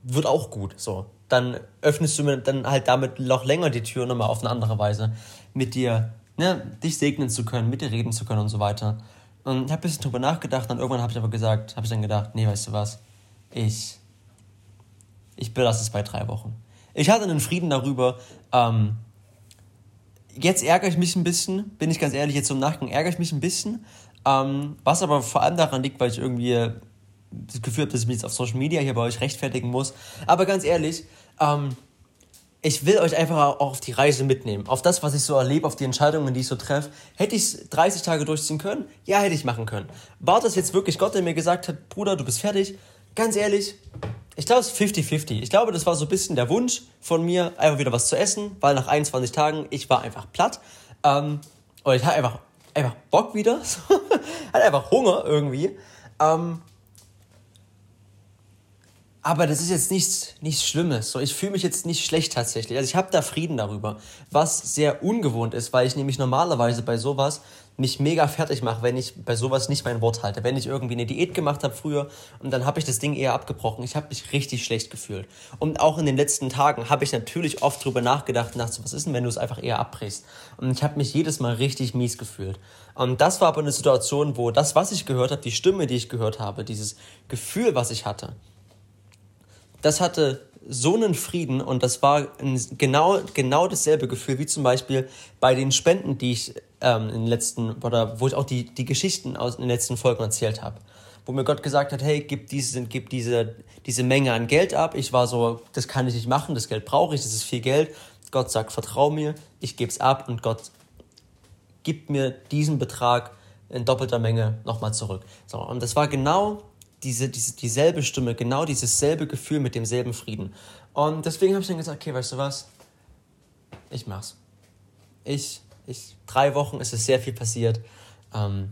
wird auch gut. So. Dann öffnest du mir dann halt damit noch länger die Tür nochmal auf eine andere Weise. Mit dir, ne, dich segnen zu können, mit dir reden zu können und so weiter. Und ich habe ein bisschen drüber nachgedacht und irgendwann habe ich aber gesagt, habe ich dann gedacht, nee, weißt du was, ich, ich belasse es bei drei Wochen. Ich hatte einen Frieden darüber, ähm, jetzt ärgere ich mich ein bisschen, bin ich ganz ehrlich, jetzt zum Nachgang ärgere ich mich ein bisschen, ähm, was aber vor allem daran liegt, weil ich irgendwie das Gefühl habe, dass ich mich jetzt auf Social Media hier bei euch rechtfertigen muss. Aber ganz ehrlich, ähm, ich will euch einfach auch auf die Reise mitnehmen. Auf das, was ich so erlebe, auf die Entscheidungen, die ich so treffe. Hätte ich es 30 Tage durchziehen können? Ja, hätte ich machen können. War das jetzt wirklich Gott, der mir gesagt hat, Bruder, du bist fertig? Ganz ehrlich, ich glaube, es ist 50-50. Ich glaube, das war so ein bisschen der Wunsch von mir, einfach wieder was zu essen, weil nach 21 Tagen, ich war einfach platt. Ähm, und ich hatte einfach einfach Bock wieder. hat einfach Hunger irgendwie. Ähm, aber das ist jetzt nichts, nichts Schlimmes. So, ich fühle mich jetzt nicht schlecht tatsächlich. Also ich habe da Frieden darüber, was sehr ungewohnt ist, weil ich nämlich normalerweise bei sowas mich mega fertig mache, wenn ich bei sowas nicht mein Wort halte. Wenn ich irgendwie eine Diät gemacht habe früher und dann habe ich das Ding eher abgebrochen. Ich habe mich richtig schlecht gefühlt. Und auch in den letzten Tagen habe ich natürlich oft drüber nachgedacht und dachte, was ist denn, wenn du es einfach eher abbrichst? Und ich habe mich jedes Mal richtig mies gefühlt. Und das war aber eine Situation, wo das, was ich gehört habe, die Stimme, die ich gehört habe, dieses Gefühl, was ich hatte, das hatte so einen Frieden und das war genau, genau dasselbe Gefühl wie zum Beispiel bei den Spenden, die ich ähm, in den letzten, oder wo ich auch die, die Geschichten aus den letzten Folgen erzählt habe. Wo mir Gott gesagt hat, hey, gib, diese, gib diese, diese Menge an Geld ab. Ich war so, das kann ich nicht machen, das Geld brauche ich, das ist viel Geld. Gott sagt, vertrau mir, ich gebe es ab und Gott gibt mir diesen Betrag in doppelter Menge nochmal zurück. So, und das war genau diese, diese, dieselbe Stimme, genau dieses selbe Gefühl mit demselben Frieden. Und deswegen habe ich dann gesagt, okay, weißt du was? Ich mach's. Ich, ich, drei Wochen ist es sehr viel passiert. Ähm,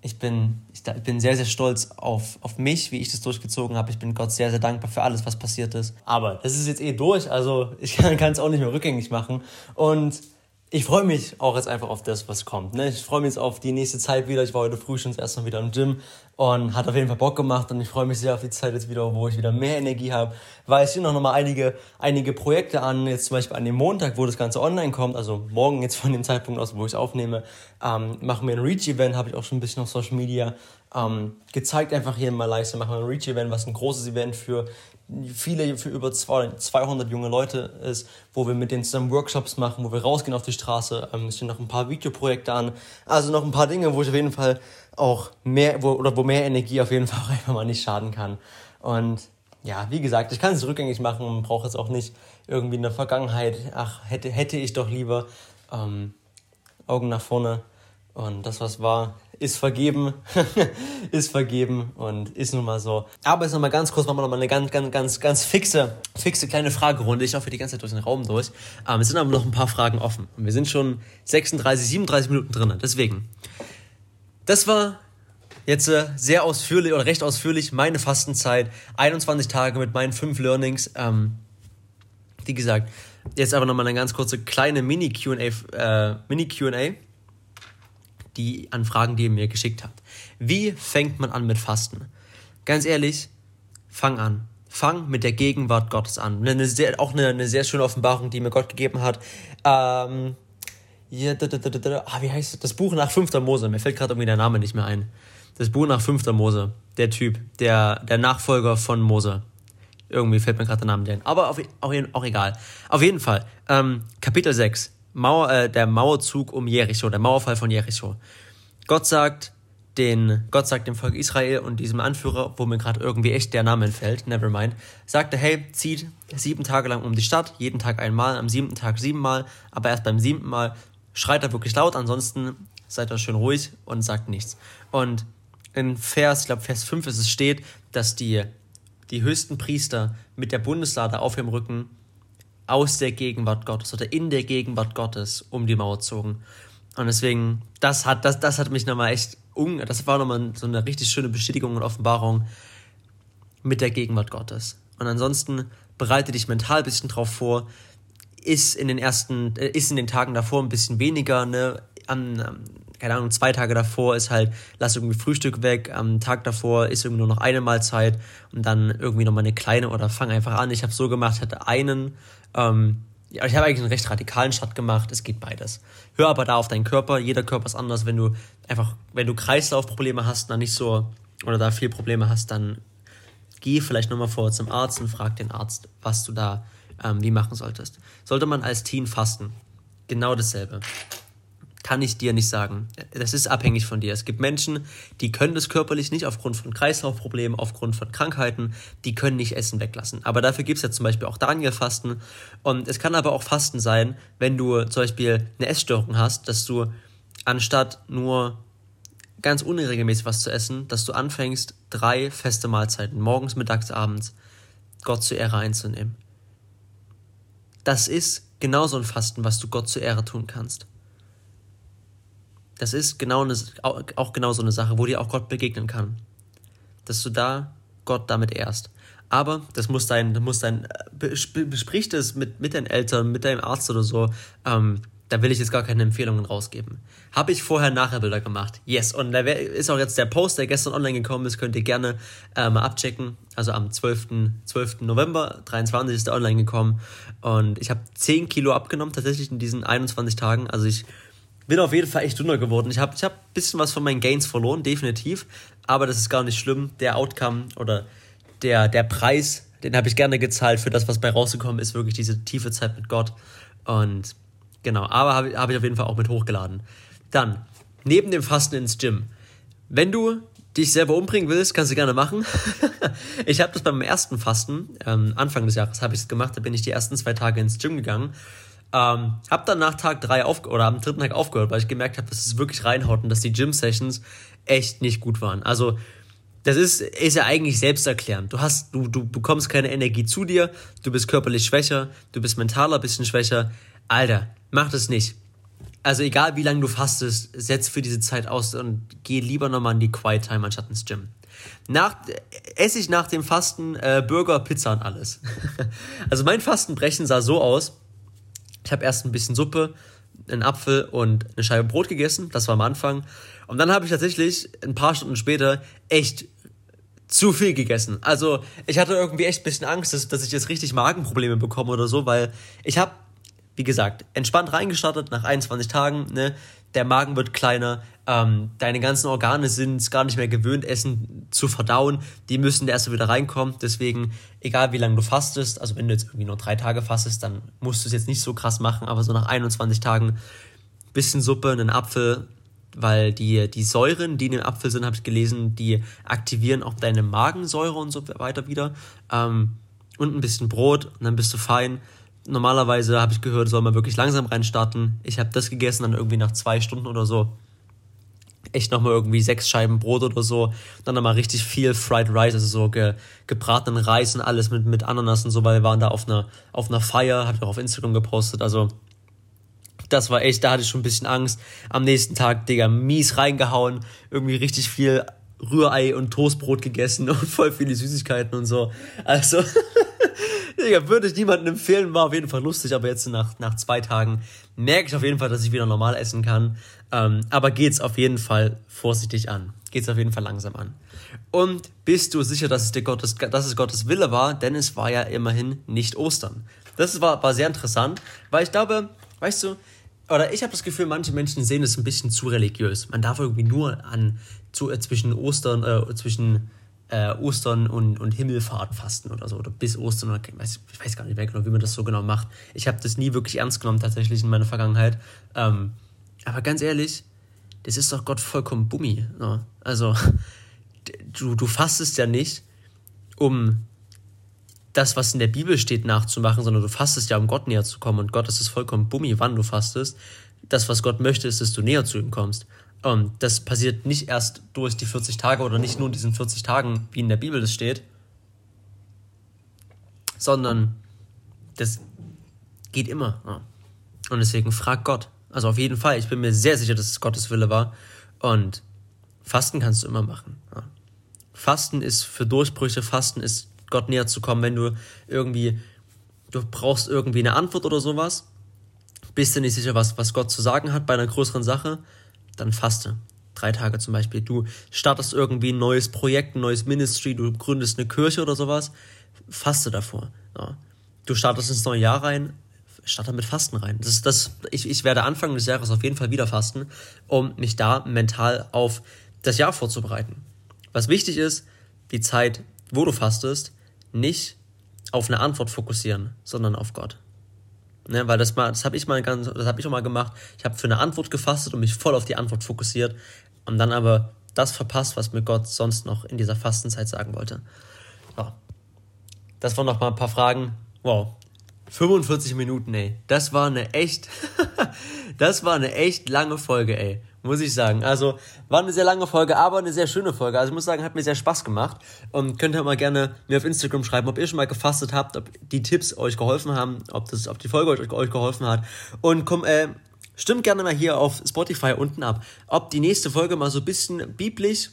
ich bin, ich bin sehr, sehr stolz auf, auf mich, wie ich das durchgezogen habe. Ich bin Gott sehr, sehr dankbar für alles, was passiert ist. Aber das ist jetzt eh durch, also ich kann es auch nicht mehr rückgängig machen. Und ich freue mich auch jetzt einfach auf das, was kommt. Ne? Ich freue mich jetzt auf die nächste Zeit wieder. Ich war heute früh schon erst mal wieder im Gym. Und hat auf jeden Fall Bock gemacht und ich freue mich sehr auf die Zeit jetzt wieder, wo ich wieder mehr Energie habe. Weil es stehen noch mal einige, einige Projekte an, jetzt zum Beispiel an dem Montag, wo das Ganze online kommt, also morgen jetzt von dem Zeitpunkt aus, wo ich es aufnehme, ähm, machen wir ein Reach-Event, habe ich auch schon ein bisschen auf Social Media ähm, gezeigt, einfach hier in Malaysia, machen wir ein Reach-Event, was ein großes Event für viele, für über 200 junge Leute ist, wo wir mit denen zusammen Workshops machen, wo wir rausgehen auf die Straße. Ähm, es stehen noch ein paar Videoprojekte an. Also noch ein paar Dinge, wo ich auf jeden Fall auch mehr, wo, oder wo mehr Energie auf jeden Fall auch einfach mal nicht schaden kann. Und ja, wie gesagt, ich kann es rückgängig machen und brauche es auch nicht irgendwie in der Vergangenheit, ach, hätte, hätte ich doch lieber ähm, Augen nach vorne. Und das, was war, ist vergeben, ist vergeben und ist nun mal so. Aber jetzt nochmal ganz kurz, machen wir nochmal eine ganz, ganz, ganz, ganz fixe, fixe kleine Fragerunde. Ich hoffe die ganze Zeit durch den Raum durch. Ähm, es sind aber noch ein paar Fragen offen. Und wir sind schon 36, 37 Minuten drin. Deswegen, das war jetzt äh, sehr ausführlich oder recht ausführlich meine Fastenzeit. 21 Tage mit meinen fünf Learnings. Ähm, wie gesagt, jetzt aber nochmal eine ganz kurze kleine Mini-QA. Äh, Mini-QA die an Fragen, die ihr mir geschickt habt. Wie fängt man an mit Fasten? Ganz ehrlich, fang an. Fang mit der Gegenwart Gottes an. Eine sehr, auch eine, eine sehr schöne Offenbarung, die mir Gott gegeben hat. Ähm, ja, da, da, da, ah, wie heißt das? Das Buch nach 5. Mose. Mir fällt gerade irgendwie der Name nicht mehr ein. Das Buch nach 5. Mose. Der Typ, der, der Nachfolger von Mose. Irgendwie fällt mir gerade der Name ein. Aber auf, auch, auch egal. Auf jeden Fall. Ähm, Kapitel 6. Mauer, äh, der Mauerzug um Jericho, der Mauerfall von Jericho. Gott sagt den, Gott sagt dem Volk Israel und diesem Anführer, wo mir gerade irgendwie echt der Name entfällt, nevermind, sagte, hey, zieht sieben Tage lang um die Stadt, jeden Tag einmal, am siebten Tag siebenmal, aber erst beim siebten Mal schreit er wirklich laut, ansonsten seid ihr schön ruhig und sagt nichts. Und in Vers, ich glaube Vers 5 ist es steht, dass die, die höchsten Priester mit der Bundeslade auf ihrem Rücken aus der Gegenwart Gottes oder in der Gegenwart Gottes um die Mauer zogen. Und deswegen, das hat, das, das hat mich nochmal echt, das war nochmal so eine richtig schöne Bestätigung und Offenbarung mit der Gegenwart Gottes. Und ansonsten bereite dich mental ein bisschen drauf vor, ist in den ersten, äh, ist in den Tagen davor ein bisschen weniger, ne, am, keine Ahnung, zwei Tage davor ist halt, lass irgendwie Frühstück weg, am Tag davor ist irgendwie nur noch eine Mahlzeit und dann irgendwie nochmal eine kleine oder fang einfach an. Ich habe so gemacht, hatte einen ähm, ich habe eigentlich einen recht radikalen Start gemacht. Es geht beides. Hör aber da auf deinen Körper. Jeder Körper ist anders. Wenn du einfach, wenn du Kreislaufprobleme hast, dann nicht so, oder da viel Probleme hast, dann geh vielleicht nochmal vor zum Arzt und frag den Arzt, was du da ähm, wie machen solltest. Sollte man als Teen fasten? Genau dasselbe kann ich dir nicht sagen. Das ist abhängig von dir. Es gibt Menschen, die können das körperlich nicht aufgrund von Kreislaufproblemen, aufgrund von Krankheiten, die können nicht Essen weglassen. Aber dafür gibt es ja zum Beispiel auch Daniel-Fasten. Und es kann aber auch Fasten sein, wenn du zum Beispiel eine Essstörung hast, dass du anstatt nur ganz unregelmäßig was zu essen, dass du anfängst, drei feste Mahlzeiten, morgens, mittags, abends, Gott zur Ehre einzunehmen. Das ist genauso ein Fasten, was du Gott zur Ehre tun kannst. Das ist genau eine, auch genau so eine Sache, wo dir auch Gott begegnen kann. Dass du da Gott damit ehrst. Aber das muss dein, das muss dein, besprich das mit, mit deinen Eltern, mit deinem Arzt oder so. Ähm, da will ich jetzt gar keine Empfehlungen rausgeben. Habe ich vorher Nachherbilder gemacht? Yes. Und da ist auch jetzt der Post, der gestern online gekommen ist, könnt ihr gerne äh, mal abchecken. Also am 12. 12. November 23 ist der online gekommen. Und ich habe 10 Kilo abgenommen, tatsächlich in diesen 21 Tagen. Also ich bin auf jeden Fall echt dünner geworden. Ich habe ich hab ein bisschen was von meinen Gains verloren, definitiv. Aber das ist gar nicht schlimm. Der Outcome oder der, der Preis, den habe ich gerne gezahlt für das, was bei rausgekommen ist. Wirklich diese tiefe Zeit mit Gott. Und genau, aber habe hab ich auf jeden Fall auch mit hochgeladen. Dann, neben dem Fasten ins Gym. Wenn du dich selber umbringen willst, kannst du gerne machen. ich habe das beim ersten Fasten, ähm, Anfang des Jahres habe ich es gemacht, da bin ich die ersten zwei Tage ins Gym gegangen ähm, hab dann nach Tag 3 auf oder am dritten Tag aufgehört, weil ich gemerkt habe, dass es wirklich reinhaut und dass die Gym-Sessions echt nicht gut waren. Also, das ist, ist ja eigentlich selbsterklärend. Du hast, du, du bekommst keine Energie zu dir, du bist körperlich schwächer, du bist mentaler bisschen schwächer. Alter, mach das nicht. Also egal wie lange du fastest, setz für diese Zeit aus und geh lieber nochmal in die Quiet Time anstatt ins Gym. Nach, esse ich nach dem Fasten äh, Burger, Pizza und alles. also mein Fastenbrechen sah so aus, ich habe erst ein bisschen Suppe einen Apfel und eine Scheibe Brot gegessen. Das war am Anfang. Und dann habe ich tatsächlich ein paar Stunden später echt zu viel gegessen. Also ich hatte irgendwie echt ein bisschen Angst, dass, dass ich jetzt richtig Magenprobleme bekomme oder so, weil ich habe, wie gesagt, entspannt reingestartet nach 21 Tagen. Ne? Der Magen wird kleiner, ähm, deine ganzen Organe sind gar nicht mehr gewöhnt, Essen zu verdauen. Die müssen erst wieder reinkommen. Deswegen, egal wie lange du fastest, also wenn du jetzt irgendwie nur drei Tage fastest, dann musst du es jetzt nicht so krass machen, aber so nach 21 Tagen bisschen Suppe, einen Apfel, weil die, die Säuren, die in dem Apfel sind, habe ich gelesen, die aktivieren auch deine Magensäure und so weiter wieder. Ähm, und ein bisschen Brot und dann bist du fein. Normalerweise habe ich gehört, soll man wirklich langsam reinstarten. Ich habe das gegessen, dann irgendwie nach zwei Stunden oder so. Echt nochmal irgendwie sechs Scheiben Brot oder so. Dann nochmal richtig viel Fried Rice, also so ge, gebratenen Reis und alles mit, mit Ananas und so, weil wir waren da auf einer, auf einer Feier, habe ich auch auf Instagram gepostet. Also das war echt, da hatte ich schon ein bisschen Angst. Am nächsten Tag, Digga, mies reingehauen, irgendwie richtig viel Rührei und Toastbrot gegessen und voll viele Süßigkeiten und so. Also, Digga, würde ich niemandem empfehlen, war auf jeden Fall lustig, aber jetzt nach, nach zwei Tagen merke ich auf jeden Fall, dass ich wieder normal essen kann. Ähm, aber geht's auf jeden Fall vorsichtig an. Geht's auf jeden Fall langsam an. Und bist du sicher, dass es, dir Gottes, dass es Gottes Wille war? Denn es war ja immerhin nicht Ostern. Das war, war sehr interessant, weil ich glaube, weißt du, oder ich habe das Gefühl, manche Menschen sehen es ein bisschen zu religiös. Man darf irgendwie nur an zu, äh, zwischen Ostern, äh, zwischen äh, Ostern und, und Himmelfahrt fasten oder so. Oder bis Ostern oder ich weiß, ich weiß gar nicht mehr genau, wie man das so genau macht. Ich habe das nie wirklich ernst genommen, tatsächlich in meiner Vergangenheit. Ähm, aber ganz ehrlich, das ist doch Gott vollkommen Bummi. Ne? Also, du, du fastest ja nicht, um das, was in der Bibel steht, nachzumachen, sondern du fastest ja, um Gott näher zu kommen. Und Gott ist vollkommen bummi, wann du fastest. Das, was Gott möchte, ist, dass du näher zu ihm kommst. Und das passiert nicht erst durch die 40 Tage oder nicht nur in diesen 40 Tagen, wie in der Bibel das steht, sondern das geht immer. Und deswegen frag Gott. Also auf jeden Fall, ich bin mir sehr sicher, dass es Gottes Wille war. Und Fasten kannst du immer machen. Fasten ist für Durchbrüche, Fasten ist Gott näher zu kommen, wenn du irgendwie, du brauchst irgendwie eine Antwort oder sowas, bist du nicht sicher, was, was Gott zu sagen hat bei einer größeren Sache, dann faste. Drei Tage zum Beispiel. Du startest irgendwie ein neues Projekt, ein neues Ministry, du gründest eine Kirche oder sowas, faste davor. Ja. Du startest ins neue Jahr rein, starte mit Fasten rein. Das das, ich, ich werde Anfang des Jahres auf jeden Fall wieder fasten, um mich da mental auf das Jahr vorzubereiten. Was wichtig ist, die Zeit, wo du fastest, nicht auf eine Antwort fokussieren, sondern auf Gott. Ne, weil das mal, das habe ich mal ganz, das habe ich auch mal gemacht. Ich habe für eine Antwort gefastet und mich voll auf die Antwort fokussiert und dann aber das verpasst, was mir Gott sonst noch in dieser Fastenzeit sagen wollte. So. Das waren noch mal ein paar Fragen. Wow. 45 Minuten, ey. Das war eine echt, das war eine echt lange Folge, ey muss ich sagen. Also war eine sehr lange Folge, aber eine sehr schöne Folge. Also ich muss sagen, hat mir sehr Spaß gemacht. Und könnt ihr mal gerne mir auf Instagram schreiben, ob ihr schon mal gefastet habt, ob die Tipps euch geholfen haben, ob, das, ob die Folge euch, euch geholfen hat. Und komm, äh, stimmt gerne mal hier auf Spotify unten ab, ob die nächste Folge mal so ein bisschen biblisch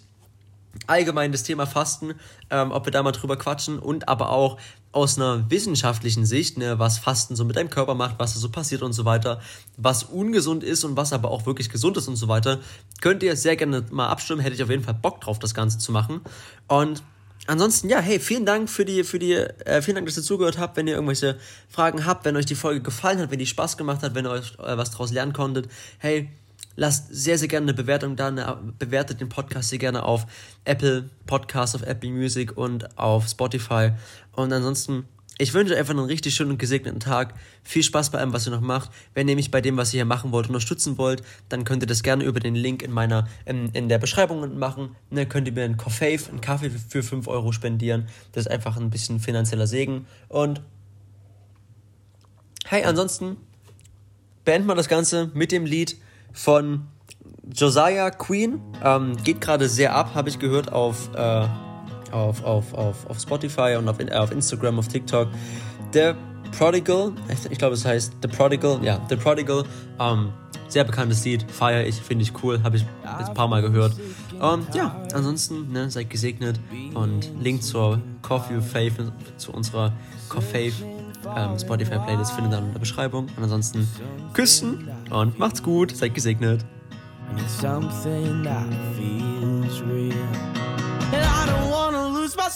allgemein das Thema Fasten, ähm, ob wir da mal drüber quatschen und aber auch aus einer wissenschaftlichen Sicht, ne, was Fasten so mit deinem Körper macht, was da so passiert und so weiter, was ungesund ist und was aber auch wirklich gesund ist und so weiter, könnt ihr sehr gerne mal abstimmen. Hätte ich auf jeden Fall Bock drauf, das Ganze zu machen. Und ansonsten, ja, hey, vielen Dank für die, für die, äh, vielen Dank, dass ihr zugehört habt. Wenn ihr irgendwelche Fragen habt, wenn euch die Folge gefallen hat, wenn die Spaß gemacht hat, wenn ihr euch äh, was draus lernen konntet, hey, lasst sehr, sehr gerne eine Bewertung da, eine, bewertet den Podcast hier gerne auf Apple Podcasts, auf Apple Music und auf Spotify. Und ansonsten, ich wünsche einfach einen richtig schönen und gesegneten Tag. Viel Spaß bei allem, was ihr noch macht. Wenn ihr mich bei dem, was ihr hier machen wollt, unterstützen wollt, dann könnt ihr das gerne über den Link in meiner, in, in der Beschreibung machen. Dann könnt ihr mir einen Kaffee, einen Kaffee für 5 Euro spendieren. Das ist einfach ein bisschen finanzieller Segen. Und hey, ansonsten beenden wir das Ganze mit dem Lied von Josiah Queen. Ähm, geht gerade sehr ab, habe ich gehört, auf, äh, auf, auf, auf, auf Spotify und auf, äh, auf Instagram, auf TikTok. The Prodigal, ich, ich glaube, es heißt The Prodigal, ja, The Prodigal. Ähm, sehr bekanntes Lied, feiere ich, finde ich cool, habe ich jetzt ein paar Mal gehört. Und ja, ansonsten, ne, seid gesegnet und Link zur Coffee Faith, zu unserer Coffee ähm, Spotify-Playlist findet ihr dann in der Beschreibung. Und ansonsten küssen und macht's gut, seid gesegnet. lose my